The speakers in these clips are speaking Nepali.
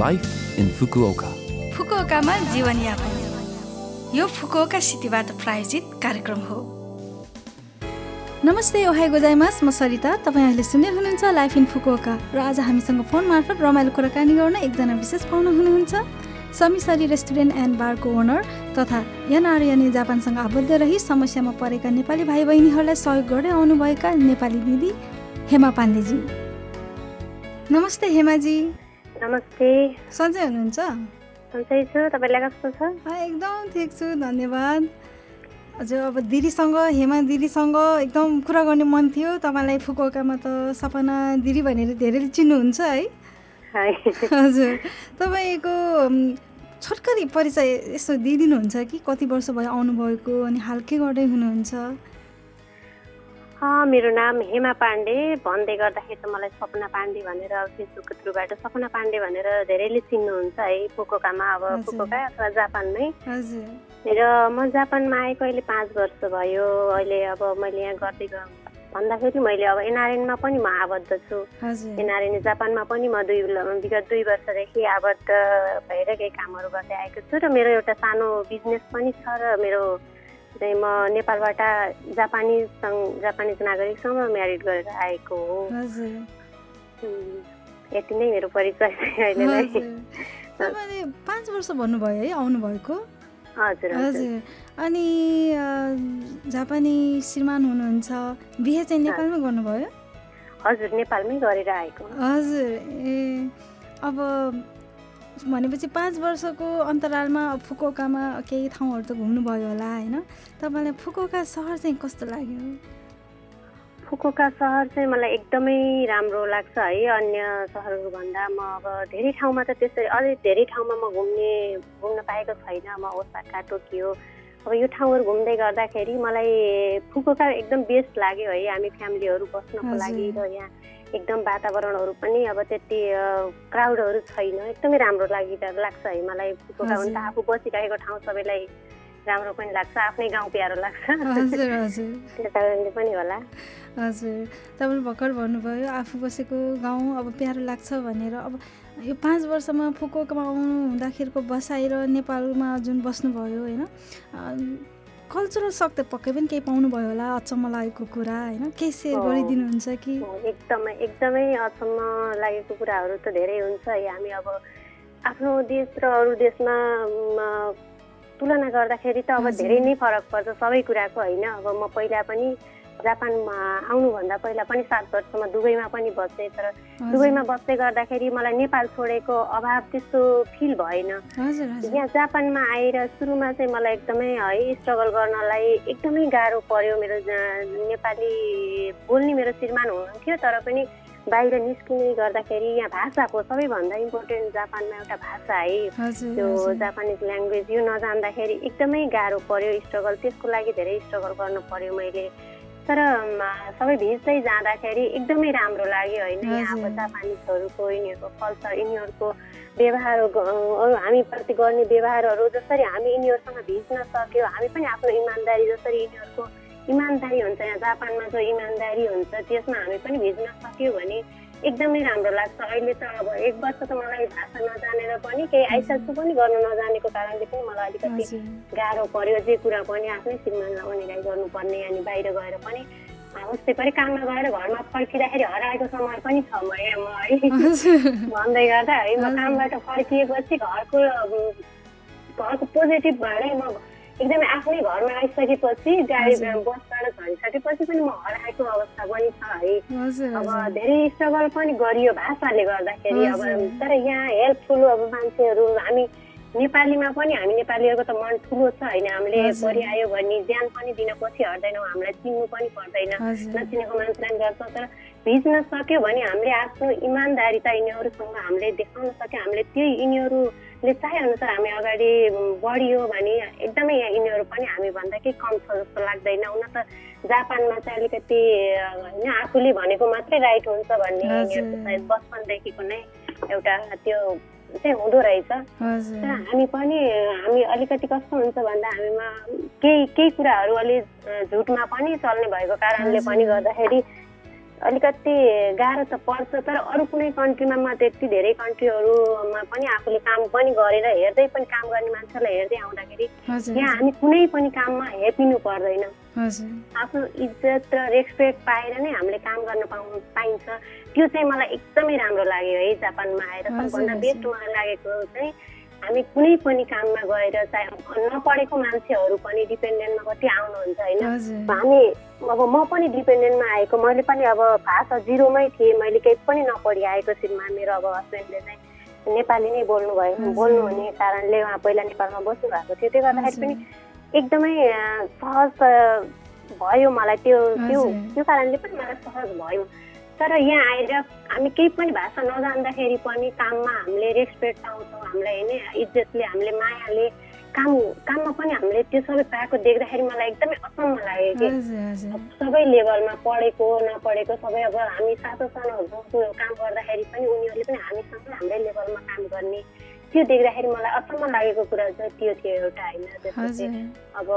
लाइफ इन फुकुओका फुकुओकामा जीवनयापन यो फुकुओका सिटीबाट प्रायोजित कार्यक्रम हो नमस्ते ओहाई गोजाइमास म सरिता तपाईँ अहिले सुन्दै हुनुहुन्छ लाइफ इन फुकुओका र आज हामीसँग फोन मार्फत रमाइलो कुराकानी गर्न एकजना विशेष पाहुना हुनुहुन्छ समिसरी रेस्टुरेन्ट एन्ड बारको ओनर तथा एनआरएनए जापानसँग आबद्ध रही समस्यामा परेका नेपाली भाइ बहिनीहरूलाई सहयोग गर्दै आउनुभएका नेपाली दिदी हेमा पाण्डेजी। नमस्ते हेमाजी। नमस्ते। सन्चै हुनुहुन्छ? सन्चै छु तपाईँलाई कस्तो छ? एकदम ठिक छु धन्यवाद। हजुर अब दिदीसँग हेमा दिदीसँग एकदम कुरा गर्ने मन थियो। तपाईँलाई फुकुकामा त सपना दिदी भनेर धेरैले चिन्नुहुन्छ है। हजुर तपाईँको छोटकरी परिचय यसो दिइदिनुहुन्छ कि? कति वर्ष भयो आउनुभएको अनि हाल के गर्दै हुनुहुन्छ? मेरो नाम हेमा पाण्डे। भन्दै गर्दाखेरि त मलाई सपना पाण्डे भनेर फेसबुकको थ्रुबाट सपना पाण्डे भनेर धेरैले चिन्नुहुन्छ है फुकोकामा। अब फुकोका अथवा जापानमै। र म जापानमा आएको अहिले पाँच वर्ष भयो। अहिले अब मैले यहाँ गर्दै भन्दाखेरि मैले अब एनआरएनमा पनि म आबद्ध छु। एनआरएन जापानमा पनि म दुई विगत दुई वर्षदेखि आबद्ध भएर केही कामहरू गर्दै आएको छु। र मेरो एउटा सानो बिजनेस पनि छ र मेरो चाहिँ म नेपालबाट जापानिज जापानिज नागरिकसँग म्यारिड गरेर आएको हो। यति नै मेरो परिचय अहिले पाँच वर्ष भन्नुभयो है आउनुभएको? हजुर हजुर। अनि जापानी श्रीमान हुनुहुन्छ। बिहे चाहिँ नेपालमै गर्नुभयो? हजुर नेपालमै गरेर आएको। हजुर ए अब भनेपछि पाँच वर्षको अन्तरालमा फुकोकामा केही ठाउँहरू त घुम्नुभयो होला होइन? तपाईँलाई फुकोका सहर चाहिँ कस्तो लाग्यो? फुकुका सहर चाहिँ मलाई एकदमै राम्रो लाग्छ है अन्य सहरहरूभन्दा म अब धेरै ठाउँमा त त्यसरी अझै धेरै ठाउँमा म घुम्ने घुम्न पाएको छैन। म ओसाका टोकियो अब यो ठाउँहरू घुम्दै गर्दाखेरि मलाई फुकुका एकदम बेस्ट लाग्यो है हामी फ्यामिलीहरू बस्नको लागि र यहाँ एकदम वातावरणहरू पनि अब त्यति क्राउडहरू छैन। एकदमै राम्रो लागि लाग्छ है मलाई। हुन्छ आफू बसिरहेको ठाउँ सबैलाई राम्रो पनि लाग्छ। आफ्नै गाउँ प्यारो लाग्छ। त्यो कारणले पनि होला। हजुर। तपाईँले भर्खर भन्नुभयो आफू बसेको गाउँ अब प्यारो लाग्छ भनेर। अब यो पाँच वर्षमा फुकोकमा आउनु हुँदाखेरिको बसाइ र नेपालमा जुन बस्नुभयो होइन? कल्चरल सक त पक्कै पनि केही पाउनुभयो होला अचम्म लागेको कुरा होइन? केही सेयर गरिदिनुहुन्छ कि? एकदमै एकदमै अचम्म लागेको कुराहरू त धेरै हुन्छ। है हामी अब आफ्नो देश र अरू देशमा तुलना गर्दाखेरि त अब धेरै नै फरक पर्छ सबै कुराको होइन? अब म पहिला पनि जापानमा आउनुभन्दा पहिला पनि सात वर्षमा दुबईमा पनि बसेँ तर दुबईमा बस्दै गर्दाखेरि मलाई नेपाल छोडेको अभाव त्यस्तो फिल भएन। यहाँ जापानमा आएर सुरुमा चाहिँ मलाई एकदमै है स्ट्रगल गर्नलाई एकदमै गाह्रो पर्यो मेरो नेपाली बोल्ने मेरो श्रीमान हुनुहुन्थ्यो तर पनि बाहिर निस्किने गर्दाखेरि यहाँ भाषाको सबैभन्दा इम्पोर्टेन्ट जापानमा एउटा भाषा है। त्यो जापानिज ल्याङ्ग्वेज यो नजान्दाखेरि एकदमै गाह्रो पर्यो स्ट्रगल त्यसको लागि धेरै स्ट्रगल गर्नु पर्यो मैले। तर सबै भिज्दै जाँदाखेरि एकदमै राम्रो लाग्यो होइन। यहाँको जापानिजहरूको यिनीहरूको कल्चर यिनीहरूको व्यवहार हामीप्रति गर्ने व्यवहारहरू जसरी हामी यिनीहरूसँग भिज्न सक्यो हामी पनि आफ्नो इमान्दारी जसरी यिनीहरूको इमान्दारी हुन्छ यहाँ जापानमा जो इमान्दारी हुन्छ त्यसमा हामी पनि भिज्न सक्यो भने एकदमै राम्रो लाग्छ। अहिले त अब एक वर्ष त मलाई भाषा नजानेर पनि केही आइसक्छु पनि गर्न नजानेको कारणले पनि मलाई अलिकति गाह्रो पर्यो। जे कुरा पनि आफ्नै श्रीमानलाई अनिगाई गर्नुपर्ने अनि बाहिर गएर पनि उस्तै पनि काममा गएर घरमा फर्किँदाखेरि हराएको समय पनि छ म है। भन्दै गर्दा है म कामबाट फर्किएपछि घरको घरको पोजिटिभ भएरै म एकदमै आफ्नै घरमा आइसकेपछि गाडी बसबाट झरिसकेपछि पनि म हराएको अवस्था पनि छ है। अब धेरै स्ट्रगल पनि गरियो भाषाले गर्दाखेरि। अब तर यहाँ हेल्पफुल अब मान्छेहरू हामी नेपालीमा पनि हामी नेपालीहरूको त मन ठुलो छ होइन। हामीले परिआयो भने ज्यान पनि दिन पछि हट्दैनौँ हामीलाई चिन्नु पनि पर्दैन नचिनेको मान्छेलाई गर्छ तर भिज्न सक्यो भने हामीले आफ्नो इमान्दारिता यिनीहरूसँग हामीले देखाउन सक्यो। हामीले त्यही यिनीहरूले चाहेअनुसार हामी अगाडि बढियो भने एकदमै यहाँ यिनीहरू पनि हामीभन्दा केही कम छ जस्तो लाग्दैन। हुन त जापानमा चाहिँ अलिकति होइन आफूले भनेको मात्रै राइट हुन्छ भन्ने सायद बचपनदेखिको नै एउटा त्यो चाहिँ हुँदो रहेछ। तर हामी पनि हामी अलिकति कस्तो हुन्छ भन्दा हामीमा केही केही कुराहरू अलि झुटमा पनि चल्ने भएको कारणले पनि गर्दाखेरि अलिकति गाह्रो त पर्छ तर अरू कुनै कन्ट्रीमा म त्यति धेरै कन्ट्रीहरूमा पनि आफूले काम पनि गरेर हेर्दै पनि काम गर्ने मान्छेलाई हेर्दै आउँदाखेरि यहाँ हामी कुनै पनि काममा हेपिनु पर्दैन। आफ्नो इज्जत र रेस्पेक्ट पाएर नै हामीले काम गर्न पाउ पाइन्छ। त्यो चाहिँ मलाई एकदमै राम्रो लाग्यो है जापानमा आएर सबभन्दा बेस्ट मलाई लागेको चाहिँ हामी कुनै पनि काममा गएर चाहे नपढेको मान्छेहरू पनि डिपेन्डेन्टमा कति आउनुहुन्छ होइन? हामी अब म पनि डिपेन्डेन्टमा आएको मैले पनि अब भाषा जिरोमै थिएँ मैले केही पनि नपढी आएको श्रीमान मेरो अब हस्बेन्डले चाहिँ नेपाली नै बोल्नु भयो बोल्नु हुने कारणले उहाँ पहिला नेपालमा बस्नु भएको थियो त्यो गर्दाखेरि पनि एकदमै सहज भयो मलाई त्यो त्यो त्यो कारणले पनि मलाई सहज भयो। तर यहाँ आएर हामी केही पनि भाषा नजान्दाखेरि पनि काममा हामीले रेस्पेक्ट पाउँछौँ हामीलाई होइन इज्जतले हामीले मायाले काम काममा पनि हामीले त्यो सबै पाएको देख्दाखेरि मलाई एकदमै असम्म लाग्यो कि सबै लेभलमा पढेको नपढेको सबै अब हामी सातो सानो काम गर्दाखेरि पनि उनीहरूले पनि हामीसँग हाम्रै लेभलमा काम गर्ने त्यो देख्दाखेरि मलाई अचम्म लागेको कुरा चाहिँ त्यो थियो एउटा होइन। अब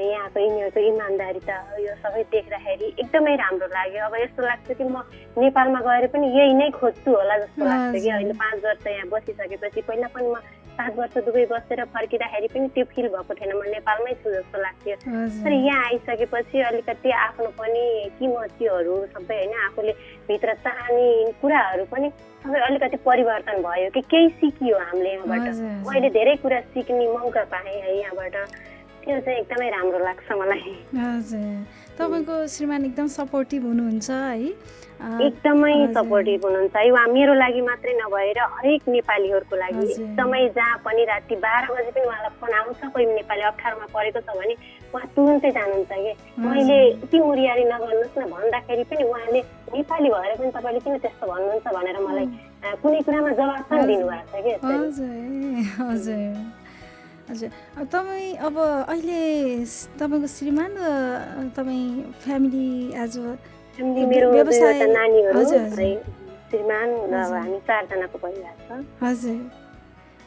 यहाँको यिनीहरूको इमान्दारी त यो सबै देख्दाखेरि एकदमै राम्रो लाग्यो। अब यस्तो लाग्छ कि म नेपालमा गएर पनि यही नै खोज्छु होला जस्तो लाग्छ कि अहिले पाँच वर्ष यहाँ बसिसकेपछि। पहिला पनि म पाँच वर्ष दुबई बसेर फर्किँदाखेरि पनि त्यो फिल भएको थिएन। म नेपालमै छु जस्तो लाग्थ्यो। तर यहाँ आइसकेपछि अलिकति आफ्नो पनि किमतीहरू सबै होइन आफूले भित्र चाहने कुराहरू पनि सबै अलिकति परिवर्तन भयो कि केही सिकियो हामीले यहाँबाट। मैले धेरै कुरा सिक्ने मौका पाएँ है यहाँबाट। त्यो चाहिँ एकदमै राम्रो लाग्छ मलाई। हजुर। तपाईँको श्रीमान एकदम सपोर्टिभ हुनुहुन्छ है। एकदमै सपोर्टिभ हुनुहुन्छ है। उहाँ मेरो लागि मात्रै नभएर हरेक नेपालीहरूको लागि एकदमै जहाँ पनि राति बाह्र बजी पनि उहाँलाई फोन आउँछ कोही नेपाली अप्ठ्यारोमा परेको छ भने उहाँ तुरुन्तै जानुहुन्छ कि। मैले यति मुरियारी नगर्नुहोस् न भन्दाखेरि पनि उहाँले नेपाली भएर पनि तपाईँले किन त्यस्तो भन्नुहुन्छ भनेर मलाई कुनै कुरामा जवाब पनि दिनुभएको छ कि हजुर। हजुर। तपाईँ अब अहिले तपाईँको श्रीमान र तपाईँ फ्यामिली एज व्यवसाय श्रीमान र हामी चारजनाको परिवार छ। हजुर।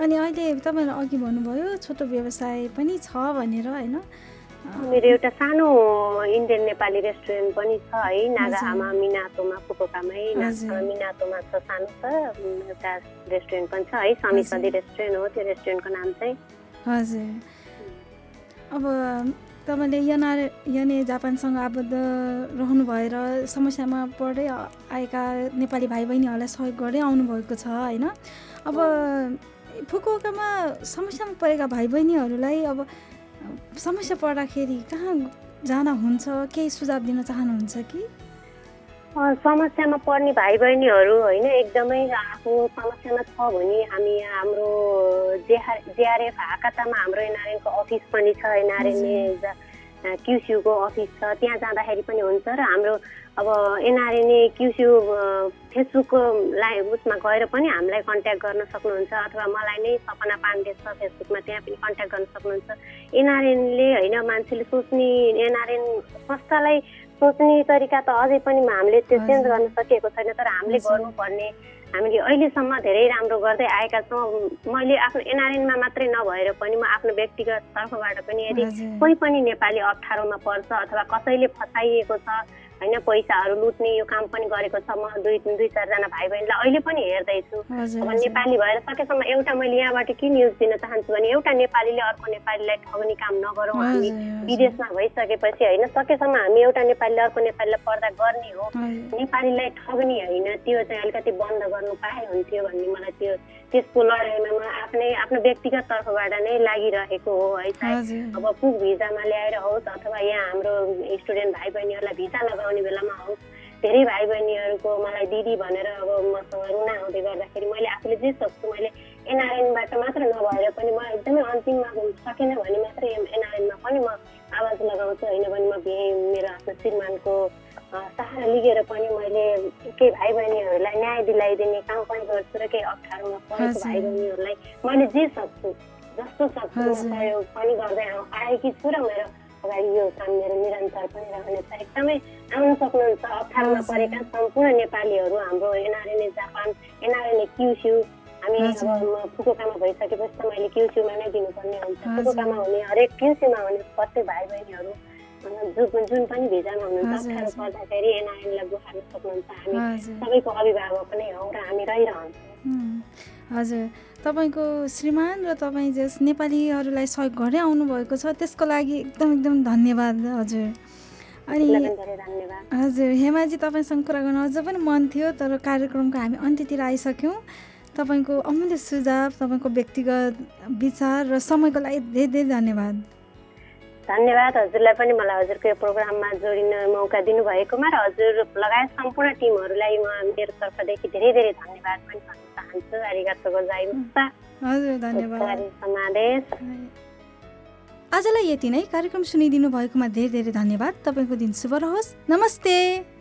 अनि अहिले तपाईँले अघि भन्नुभयो छोटो व्यवसाय पनि छ भनेर होइन? मेरो एउटा सानो इन्डियन नेपाली रेस्टुरेन्ट पनि छ है। नागाआमा मिनातोमा फुकोकामै मिनातोमा छ सानो छ। एउटा रेस्टुरेन्ट पनि छ है। समी सदी रेस्टुरेन्ट हो। त्यो रेस्टुरेन्टको नाम चाहिँ हजुर। अब तपाईँले यनार यने जापानसँग आबद्ध रहनु भएर समस्यामा पढ्दै आएका नेपाली भाइ बहिनीहरूलाई सहयोग गर्दै आउनुभएको छ होइन? अब फुकुकामा समस्यामा परेका भाइ बहिनीहरूलाई अब समस्या पर्दाखेरि कहाँ जान हुन्छ केही सुझाव दिन चाहनुहुन्छ कि? समस्यामा पर्ने भाइ बहिनीहरू होइन एकदमै आफू समस्यामा छ भने हामी हाम्रो जेआर जेआरएफ हाकातामा हाम्रो एनआरएनको अफिस पनि छ एनआरएनए क्युसियुको अफिस छ त्यहाँ जाँदाखेरि पनि हुन्छ र हाम्रो अब एनआरएनए क्युसियु फेसबुकको लाइ उसमा गएर पनि हामीलाई कन्ट्याक्ट गर्न सक्नुहुन्छ अथवा मलाई नै सपना पाण्डे छ फेसबुकमा त्यहाँ पनि कन्ट्याक्ट गर्न सक्नुहुन्छ। एनआरएनले होइन मान्छेले सोच्ने एनआरएन संस्थालाई सोच्ने तरिका त अझै पनि हामीले त्यो चेन्ज गर्न सकिएको छैन तर हामीले गर्नुपर्ने। हामीले अहिलेसम्म धेरै राम्रो गर्दै आएका छौँ। मैले आफ्नो एनआरएनमा मात्रै नभएर पनि म आफ्नो व्यक्तिगत तर्फबाट पनि यदि कोही पनि नेपाली अप्ठ्यारोमा पर्छ अथवा कसैले फसाइएको छ होइन पैसाहरू लुट्ने यो काम पनि गरेको छ म दुई दुई चारजना भाइ बहिनीलाई अहिले पनि हेर्दैछु। अब नेपाली भएर सकेसम्म एउटा मैले यहाँबाट के न्युज दिन चाहन्छु भने एउटा नेपालीले अर्को नेपालीलाई ठग्ने काम नगरौँ हामी। विदेशमा भइसकेपछि होइन सकेसम्म हामी एउटा नेपालीले अर्को नेपालीलाई पर्दा गर्ने हो। नेपालीलाई ठग्ने होइन त्यो चाहिँ अलिकति बन्द गर्नु पाए हुन्थ्यो भन्ने मलाई त्यो त्यसको लडाइँमा म आफ्नै आफ्नो व्यक्तिगत तर्फबाट नै लागिरहेको हो है अब पुग भिजामा ल्याएर होस् अथवा यहाँ हाम्रो स्टुडेन्ट भाइ बहिनीहरूलाई भिजा लगाउने बेलामा होस् धेरै भाइ बहिनीहरूको मलाई दिदी भनेर अब मसँग रुना आउँदै गर्दाखेरि मैले आफूले जे सक्छु मैले एनआरएनबाट मात्र नभएर पनि म एकदमै अन्तिममा सकेन भने मात्रै एनआरएनमा पनि म आवाज लगाउँछु होइन भने म मेरो आफ्नो श्रीमानको सहारा लिगेर पनि मैले केही भाइ बहिनीहरूलाई न्याय दिलाइदिने काम पनि गर्छु र केही अप्ठ्यारोमा परेको भाइ बहिनीहरूलाई मैले जे सक्छु जस्तो सक्छु सहयोग पनि गर्दै आएकी छु र मेरो अगाडि यो काम मेरो निरन्तर पनि रहनेछ एकदमै आउन सक्नुहुन्छ। अप्ठ्यारोमा परेका सम्पूर्ण नेपालीहरू हाम्रो एनआरएनए जापान एनआरएनए क्युस्यु। हामी अब फुकुकामा भइसकेपछि त मैले क्युस्युमा नै दिनुपर्ने हुन्छ। फुकुकामा हुने हरेक क्युस्युमा हुने प्रत्येक भाइ बहिनीहरू जुन जुन पनि भिजामा हुनुहुन्छ अप्ठ्यारो। पर्दाखेरि एनआरएनलाई गुहार्न सक्नुहुन्छ। हामी सबैको अभिभावक नै हौ र हामी रहिरहन्छौँ। हजुर। तपाईँको श्रीमान र तपाईँ जस नेपालीहरूलाई सहयोग गर्दै आउनुभएको छ त्यसको लागि एकदम एकदम धन्यवाद हजुर। अनि हजुर हेमाजी तपाईँसँग कुरा गर्न अझ पनि मन थियो तर कार्यक्रमको हामी अन्त्यतिर आइसक्यौँ। तपाईँको अमूल्य सुझाव तपाईँको व्यक्तिगत विचार र समयको लागि धेरै धेरै धन्यवाद। धन्यवाद हजुरलाई पनि मलाई हजुरको यो प्रोग्राममा जोडिन मौका दिनुभएकोमा र हजुर लगायत सम्पूर्ण टिमहरूलाई म मेरो तर्फदेखि धेरै धेरै धन्यवाद पनि भन्न चाहन्छु आरिगातो गोजाइमुस्ता हजुर धन्यवाद。समादेश आजलाई यति नै कार्यक्रम सुनिदिनु भएकोमा धेरै धेरै धन्यवाद। तपाईँको दिन शुभ रहोस्। नमस्ते।